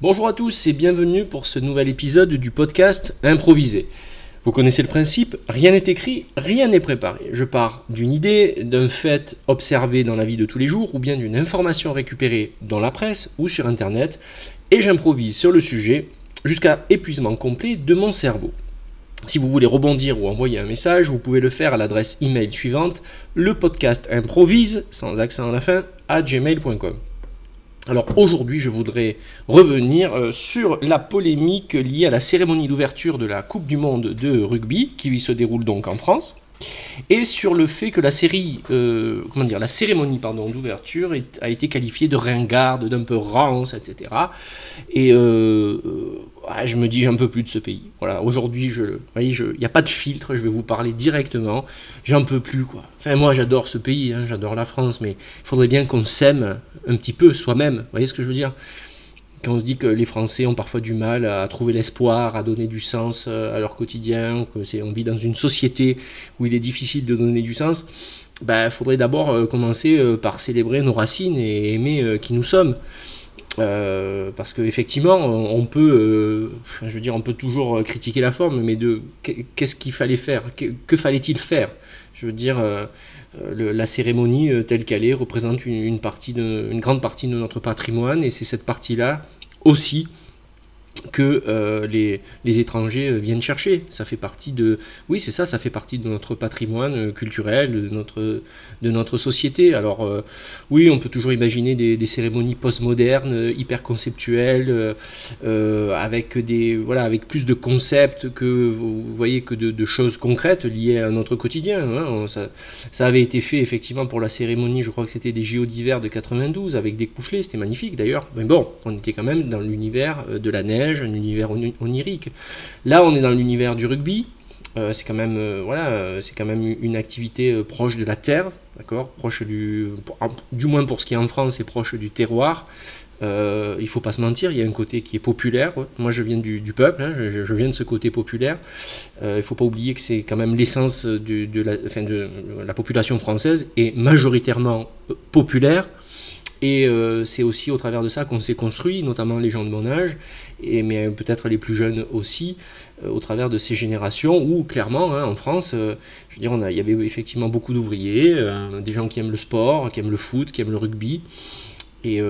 Bonjour à tous et bienvenue pour ce nouvel épisode du podcast Improvisé. Vous connaissez le principe, rien n'est écrit, rien n'est préparé. Je pars d'une idée, d'un fait observé dans la vie de tous les jours ou bien d'une information récupérée dans la presse ou sur internet et j'improvise sur le sujet jusqu'à épuisement complet de mon cerveau. Si vous voulez rebondir ou envoyer un message, vous pouvez le faire à l'adresse email suivante, le podcast improvise, sans accent à la fin, à gmail.com. Alors aujourd'hui, je voudrais revenir euh, sur la polémique liée à la cérémonie d'ouverture de la Coupe du Monde de rugby, qui se déroule donc en France, et sur le fait que la série, euh, comment dire, la cérémonie pardon d'ouverture a été qualifiée de ringarde, d'un peu rance, etc. Et euh, je me dis j'en peux plus de ce pays. Voilà, aujourd'hui, je, il n'y a pas de filtre, je vais vous parler directement. J'en peux plus quoi. Enfin moi j'adore ce pays, hein, j'adore la France, mais il faudrait bien qu'on s'aime un petit peu soi-même. Vous voyez ce que je veux dire? Quand on se dit que les Français ont parfois du mal à trouver l'espoir, à donner du sens euh, à leur quotidien, que on vit dans une société où il est difficile de donner du sens, il bah, faudrait d'abord euh, commencer euh, par célébrer nos racines et aimer qui nous sommes. Euh, parce qu'effectivement, on peut, je veux on peut toujours critiquer la forme, mais de qu'est-ce qu'il fallait faire, que, fallait-il faire? Je veux dire, la cérémonie telle qu'elle est représente une, une grande partie de notre patrimoine, et c'est cette partie-là aussi que euh, les, les, étrangers euh, viennent chercher. Ça fait partie de, oui, c'est ça, ça fait partie de notre patrimoine euh, culturel, de notre, de notre société. Alors, oui, on peut toujours imaginer des, des cérémonies postmodernes, hyper conceptuelles, avec des, voilà, avec plus de concepts que, vous voyez, que de, choses concrètes liées à notre quotidien. Hein. Ça, ça, avait été fait effectivement pour la cérémonie, je crois que c'était des JO d'hiver de 92 avec des coufflets, c'était magnifique d'ailleurs. Mais bon, on était quand même dans l'univers de la neige un univers onirique. Là, on est dans l'univers du rugby. Euh, c'est quand même euh, voilà, euh, c'est quand même une activité proche de la terre, d'accord, proche du, du moins pour ce qui est en France, c'est proche du terroir. il faut pas se mentir, il y a un côté qui est populaire. Moi, je viens du, peuple, hein, je, viens de ce côté populaire. il faut pas oublier que c'est quand même l'essence de, de, la, de la population française est majoritairement populaire. Et euh, c'est aussi au travers de ça qu'on s'est construit, notamment les gens de mon âge, mais peut-être les plus jeunes aussi, euh, au travers de ces générations où, clairement, hein, en France, euh, je veux dire, il y avait effectivement beaucoup d'ouvriers, des gens qui aiment le sport, qui aiment le foot, qui aiment le rugby. Et,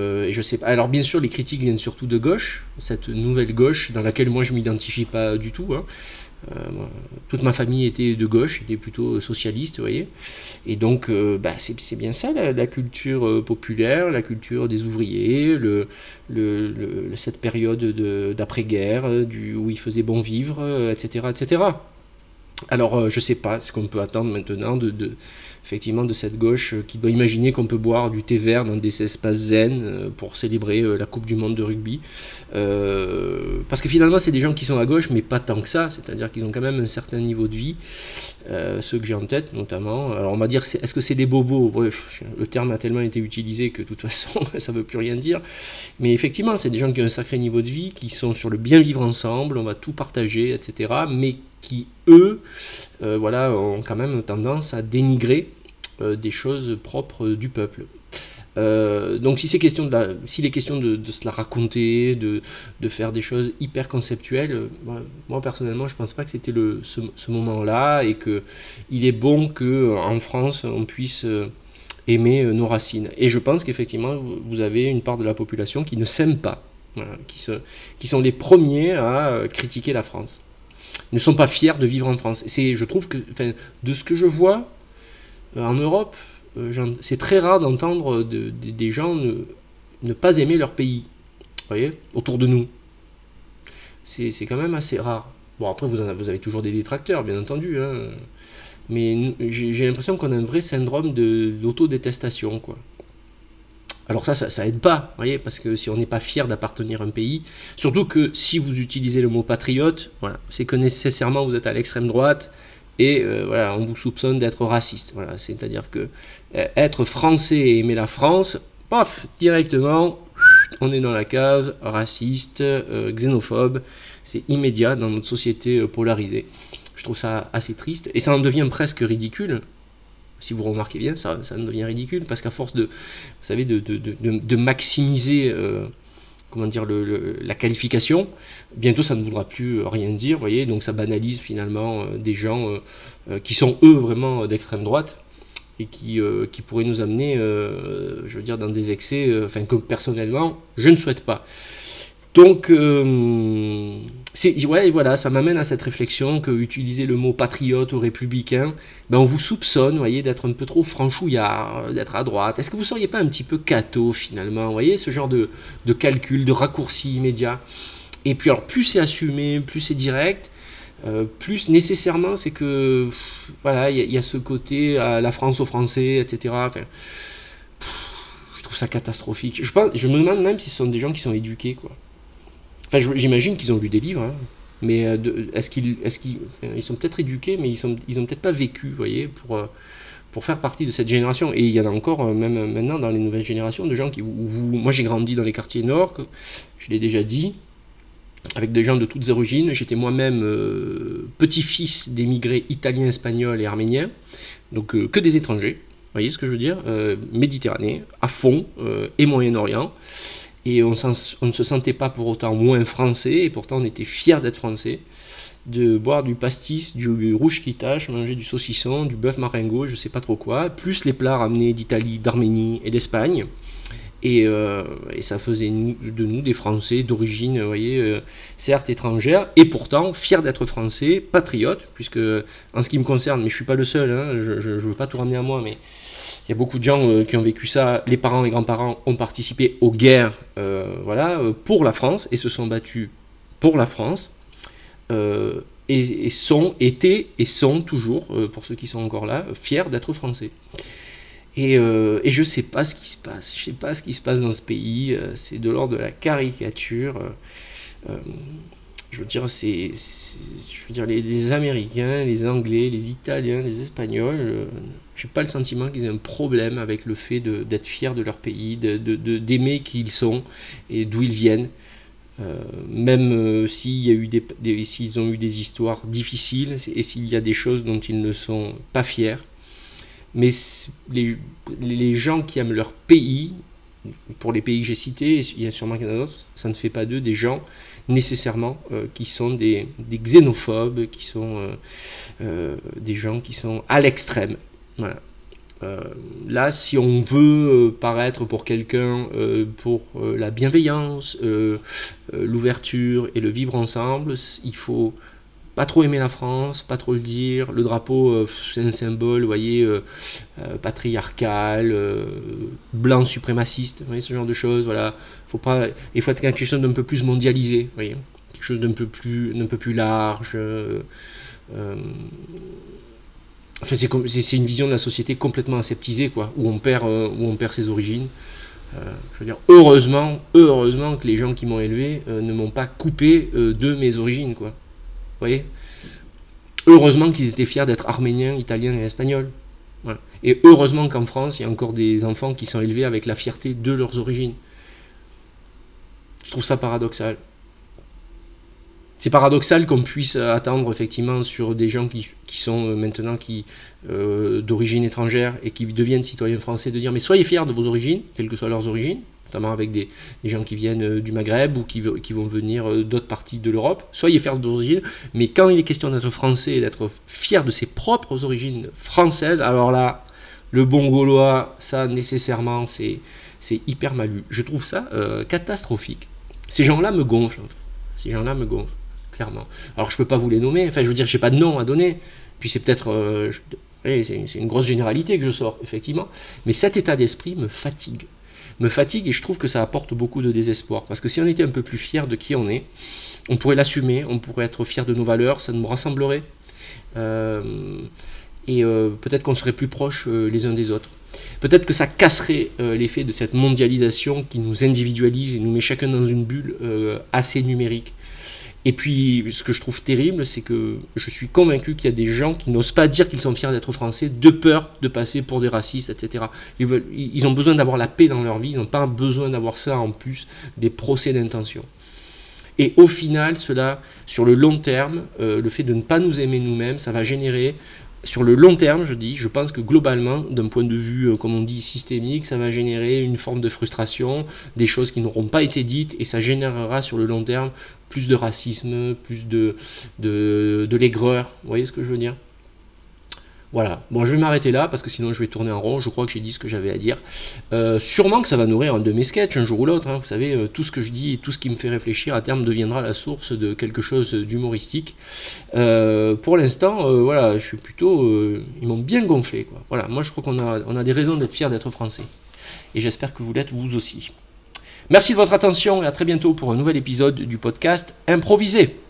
sais pas. Alors bien sûr, les critiques viennent surtout de gauche, cette nouvelle gauche dans laquelle moi je m'identifie pas du tout. Hein. Euh, toute ma famille était de gauche, était plutôt socialiste, vous voyez. Et donc, euh, bah, c'est bien ça, la, culture euh, populaire, la culture des ouvriers, le, cette période d'après-guerre, où il faisait bon vivre, etc. etc. Alors, je ne sais pas ce qu'on peut attendre maintenant de, effectivement de cette gauche euh, qui doit imaginer qu'on peut boire du thé vert dans des espaces zen euh, pour célébrer euh, la Coupe du Monde de rugby. parce que finalement, c'est des gens qui sont à gauche, mais pas tant que ça, c'est-à-dire qu'ils ont quand même un certain niveau de vie, ceux que j'ai en tête notamment. Alors on va dire, est-ce que c'est des bobos? Bref, le terme a tellement été utilisé que de toute façon, ça ne veut plus rien dire. Mais effectivement, c'est des gens qui ont un sacré niveau de vie, qui sont sur le bien vivre ensemble, on va tout partager, etc. Mais qui, eux, voilà, ont quand même tendance à dénigrer euh, des choses propres du peuple. Euh, donc si c'est question de s'il est question de, se la raconter, de, de, faire des choses hyper conceptuelles, euh, moi, personnellement je pense pas que c'était le ce, ce moment-là et que il est bon que en France on puisse aimer nos racines. Et je pense qu'effectivement vous avez une part de la population qui ne s'aime pas, qui, se, qui sont les premiers à critiquer la France. Ne sont pas fiers de vivre en France. C'est, je trouve que, de ce que je vois, euh, en Europe, euh, c'est très rare d'entendre des gens ne, pas aimer leur pays. Voyez Autour de nous. C'est quand même assez rare. Bon, après, vous, vous avez toujours des détracteurs, bien entendu. Hein. Mais j'ai l'impression qu'on a un vrai syndrome d'autodétestation, quoi. Alors ça, ça, ça, aide pas, voyez, parce que si on n'est pas fier d'appartenir à un pays, surtout que si vous utilisez le mot patriote, voilà, c'est que nécessairement vous êtes à l'extrême droite, et euh, voilà, on vous soupçonne d'être raciste. C'est-à-dire que euh, être français et aimer la France, paf, directement, on est dans la case raciste, euh, xénophobe. C'est immédiat dans notre société polarisée. Je trouve ça assez triste et ça en devient presque ridicule. Si vous remarquez bien, ça, ça en devient ridicule parce qu'à force de, vous savez, de, de, de, de maximiser comment dire, la qualification, bientôt ça ne voudra plus rien dire, voyez, donc ça banalise finalement des gens qui sont eux vraiment d'extrême droite et qui, qui pourraient nous amener, je veux dire, dans des excès, enfin que personnellement, je ne souhaite pas. Donc, euh, ouais, voilà, ça m'amène à cette réflexion que utiliser le mot patriote ou républicain, ben on vous soupçonne, voyez, d'être un peu trop franchouillard, d'être à droite. Est-ce que vous ne seriez pas un petit peu cato finalement, voyez, ce genre de, calcul, de raccourci immédiat? Et puis alors, plus c'est assumé, plus c'est direct, euh, plus nécessairement c'est que, voilà, il y, a ce côté à la France aux Français, etc. Je trouve ça catastrophique. Je, pense, je me demande même si ce sont des gens qui sont éduqués, quoi. Enfin, j'imagine qu'ils ont lu des livres, hein. mais euh, est-ce qu'ils ils sont peut-être éduqués, mais ils ils ont peut-être pas vécu, voyez, pour euh, pour faire partie de cette génération. Et il y en a encore, euh, même maintenant, dans les nouvelles générations, de gens qui. moi, j'ai grandi dans les quartiers nord, je l'ai déjà dit, avec des gens de toutes origines. J'étais moi-même petit-fils d'émigrés italiens, espagnols et arméniens, donc que des étrangers. Vous voyez ce que je veux dire? Méditerranée, à fond, et Moyen-Orient et on, ne se sentait pas pour autant moins français, et pourtant on était fiers d'être français, de boire du pastis, du rouge qui tâche, manger du saucisson, du bœuf marengo, je sais pas trop quoi, plus les plats ramenés d'Italie, d'Arménie et d'Espagne. Et, euh, ça faisait de nous des Français d'origine, voyez, euh, certes étrangère, et pourtant fiers d'être Français, patriotes, puisque en ce qui me concerne, mais je suis pas le seul, hein, je ne veux pas tout ramener à moi, mais il y a beaucoup de gens euh, qui ont vécu ça. Les parents et grands-parents ont participé aux guerres euh, voilà, euh, pour la France et se sont battus pour la France. Et, sont, étaient et sont toujours, pour ceux qui sont encore là, fiers d'être français. Et, je ne sais pas ce qui se passe. Je ne sais pas ce qui se passe dans ce pays. c'est de l'ordre de la caricature je veux dire, c'est, je veux dire les, Américains, les Anglais, les Italiens, les Espagnols, je n'ai pas le sentiment qu'ils aient un problème avec le fait d'être fiers de leur pays, d'aimer qui ils sont et d'où ils viennent. Euh, même euh, s'il y a eu des, s'ils ont eu des histoires difficiles et s'il y a des choses dont ils ne sont pas fiers. Mais les, gens qui aiment leur pays, pour les pays que j'ai cités, il y a sûrement qu'il y en ça ne fait pas d'eux des gens nécessairement euh, qui sont des, xénophobes, qui sont des gens qui sont à l'extrême. Là, si on veut paraître pour quelqu'un pour la bienveillance, l'ouverture et le vivre ensemble, il faut pas trop aimer la France, pas trop le dire. Le drapeau, euh, c'est un symbole, voyez, euh, euh, patriarcal, blanc suprémaciste, ce genre de choses. Voilà, il faut être quelque chose d'un peu plus mondialisé, vous voyez, quelque chose d'un peu plus, d'un peu plus large. C'est une vision de la société complètement aseptisée, quoi, où on perd, où on perd ses origines. je veux dire, heureusement, heureusement que les gens qui m'ont élevé ne m'ont pas coupé de mes origines, quoi voyez? Heureusement qu'ils étaient fiers d'être arméniens, italiens et espagnols. Et heureusement qu'en France, il y a encore des enfants qui sont élevés avec la fierté de leurs origines. Je trouve ça paradoxal. C'est paradoxal qu'on puisse attendre effectivement sur des gens qui, sont euh, maintenant qui euh, d'origine étrangère et qui deviennent citoyens français de dire mais soyez fiers de vos origines, quelles que soient leurs origines, notamment avec des, gens qui viennent euh, du Maghreb ou qui, qui vont venir euh, d'autres parties de l'Europe. Soyez fiers d'origine, mais quand il est question d'être français et d'être fier de ses propres origines françaises, alors là, le bon gaulois, ça nécessairement, c'est, hyper mal Je trouve ça euh, catastrophique. Ces gens-là me gonflent. Ces gens-là me gonflent, clairement. Alors je peux pas vous les nommer, enfin je veux dire, j'ai pas de nom à donner. Puis c'est peut-être... c'est une grosse généralité que je sors, effectivement. Mais cet état d'esprit me fatigue me fatigue et je trouve que ça apporte beaucoup de désespoir. Parce que si on était un peu plus fier de qui on est, on pourrait l'assumer, on pourrait être fier de nos valeurs, ça nous rassemblerait. Euh, et euh, peut-être qu'on serait plus proches euh, les uns des autres. Peut-être que ça casserait l'effet de cette mondialisation qui nous individualise et nous met chacun dans une bulle assez numérique. Et puis, ce que je trouve terrible, c'est que je suis convaincu qu'il y a des gens qui n'osent pas dire qu'ils sont fiers d'être français, de peur de passer pour des racistes, etc. Ils, ont besoin d'avoir la paix dans leur vie, ils n'ont pas besoin d'avoir ça en plus des procès d'intention. Et au final, cela, sur le long terme, euh, le fait de ne pas nous aimer nous-mêmes, ça va générer sur le long terme, je dis, je pense que globalement, d'un point de vue, euh, comme on dit, systémique, ça va générer une forme de frustration, des choses qui n'auront pas été dites, et ça générera sur le long terme plus de racisme, plus de, de, de l'aigreur. Vous voyez ce que je veux dire? Voilà, bon je vais m'arrêter là parce que sinon je vais tourner en rond, je crois que j'ai dit ce que j'avais à dire. Euh, sûrement que ça va nourrir un de mes sketchs un jour ou l'autre, hein. vous savez, euh, tout ce que je dis et tout ce qui me fait réfléchir à terme deviendra la source de quelque chose d'humoristique. Euh, pour l'instant, voilà, je suis plutôt... ils m'ont bien gonflé. Voilà, moi je crois qu'on a, a des raisons d'être fiers d'être français. Et j'espère que vous l'êtes vous aussi. Merci de votre attention et à très bientôt pour un nouvel épisode du podcast Improvisé.